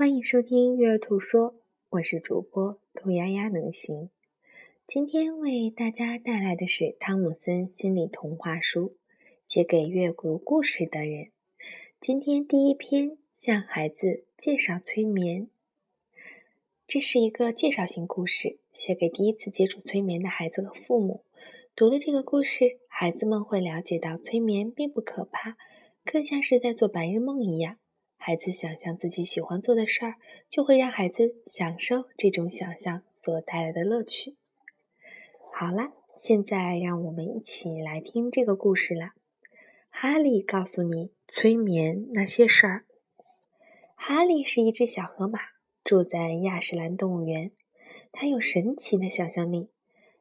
欢迎收听《育儿兔说》，我是主播兔丫丫能行。今天为大家带来的是汤姆森心理童话书，写给阅读故事的人。今天第一篇向孩子介绍催眠，这是一个介绍性故事，写给第一次接触催眠的孩子和父母。读了这个故事，孩子们会了解到催眠并不可怕。更像是在做白日梦一样，孩子想象自己喜欢做的事儿，就会让孩子享受这种想象所带来的乐趣。好了，现在让我们一起来听这个故事啦。哈利告诉你催眠那些事儿。哈利是一只小河马，住在亚什兰动物园。它有神奇的想象力。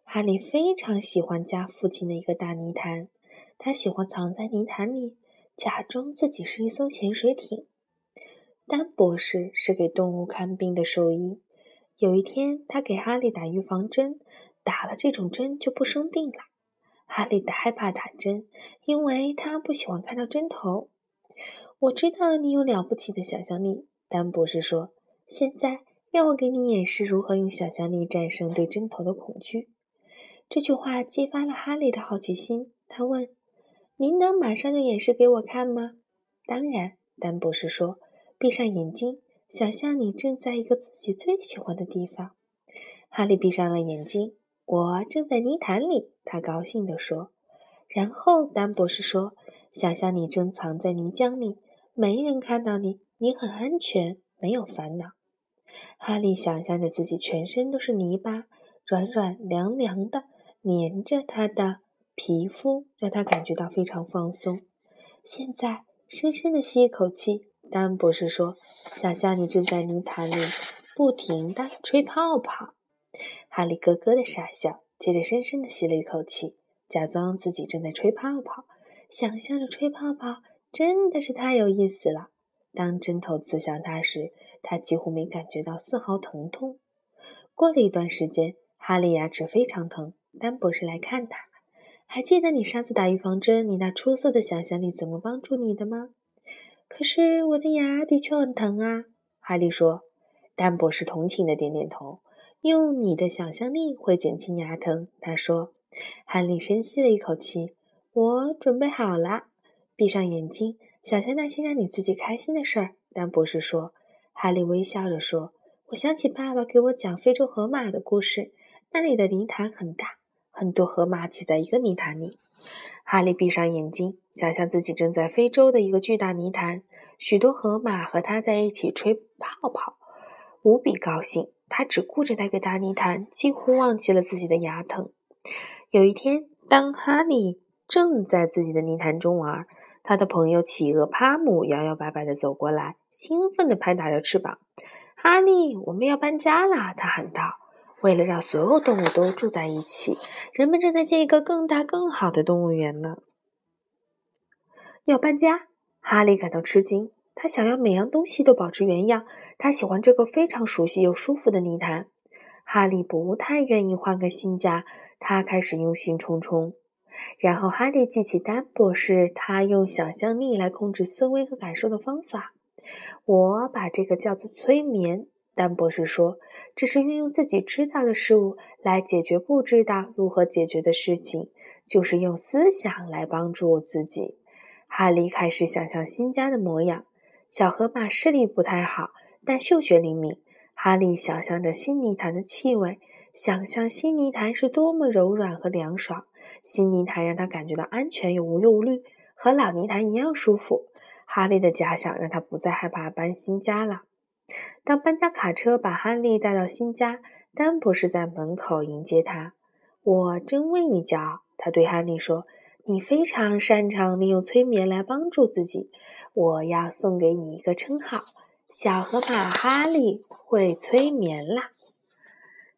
哈利非常喜欢家附近的一个大泥潭，他喜欢藏在泥潭里。假装自己是一艘潜水艇。丹博士是给动物看病的兽医。有一天，他给哈利打预防针，打了这种针就不生病了。哈利害怕打针，因为他不喜欢看到针头。我知道你有了不起的想象力，丹博士说。现在让我给你演示如何用想象力战胜对针头的恐惧。这句话激发了哈利的好奇心，他问。您能马上就演示给我看吗？当然，丹博士说。闭上眼睛，想象你正在一个自己最喜欢的地方。哈利闭上了眼睛。我正在泥潭里，他高兴地说。然后，丹博士说：“想象你正藏在泥浆里，没人看到你，你很安全，没有烦恼。”哈利想象着自己全身都是泥巴，软软凉凉的，粘着他的。皮肤让他感觉到非常放松。现在，深深的吸一口气。丹博士说：“想象你正在泥潭里不停地吹泡泡。”哈利咯咯的傻笑，接着深深的吸了一口气，假装自己正在吹泡泡。想象着吹泡泡真的是太有意思了。当针头刺向他时，他几乎没感觉到丝毫疼痛。过了一段时间，哈利牙齿非常疼。丹博士来看他。还记得你上次打预防针，你那出色的想象力怎么帮助你的吗？可是我的牙的确很疼啊，哈利说。丹博士同情的点点头。用你的想象力会减轻牙疼，他说。哈利深吸了一口气。我准备好了。闭上眼睛，想象那些让你自己开心的事儿，丹博士说。哈利微笑着说：“我想起爸爸给我讲非洲河马的故事，那里的泥潭很大。”很多河马挤在一个泥潭里。哈利闭上眼睛，想象自己正在非洲的一个巨大泥潭，许多河马和他在一起吹泡泡，无比高兴。他只顾着那个大泥潭，几乎忘记了自己的牙疼。有一天，当哈利正在自己的泥潭中玩，他的朋友企鹅帕姆摇摇摆摆地走过来，兴奋地拍打着翅膀。“哈利，我们要搬家啦！”他喊道。为了让所有动物都住在一起，人们正在建一个更大、更好的动物园呢。要搬家，哈利感到吃惊。他想要每样东西都保持原样。他喜欢这个非常熟悉又舒服的泥潭。哈利不太愿意换个新家。他开始忧心忡忡。然后，哈利记起丹博士他用想象力来控制思维和感受的方法。我把这个叫做催眠。丹博士说：“这是运用自己知道的事物来解决不知道如何解决的事情，就是用思想来帮助自己。”哈利开始想象新家的模样。小河马视力不太好，但嗅觉灵敏。哈利想象着新泥潭的气味，想象新泥潭是多么柔软和凉爽。新泥潭让他感觉到安全又无忧无虑，和老泥潭一样舒服。哈利的假想让他不再害怕搬新家了。当搬家卡车把哈利带到新家，丹博士在门口迎接他。我真为你骄傲，他对哈利说：“你非常擅长利用催眠来帮助自己。我要送给你一个称号——小河马哈利会催眠啦！”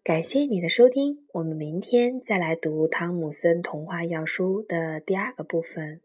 感谢你的收听，我们明天再来读汤姆森童话要书的第二个部分。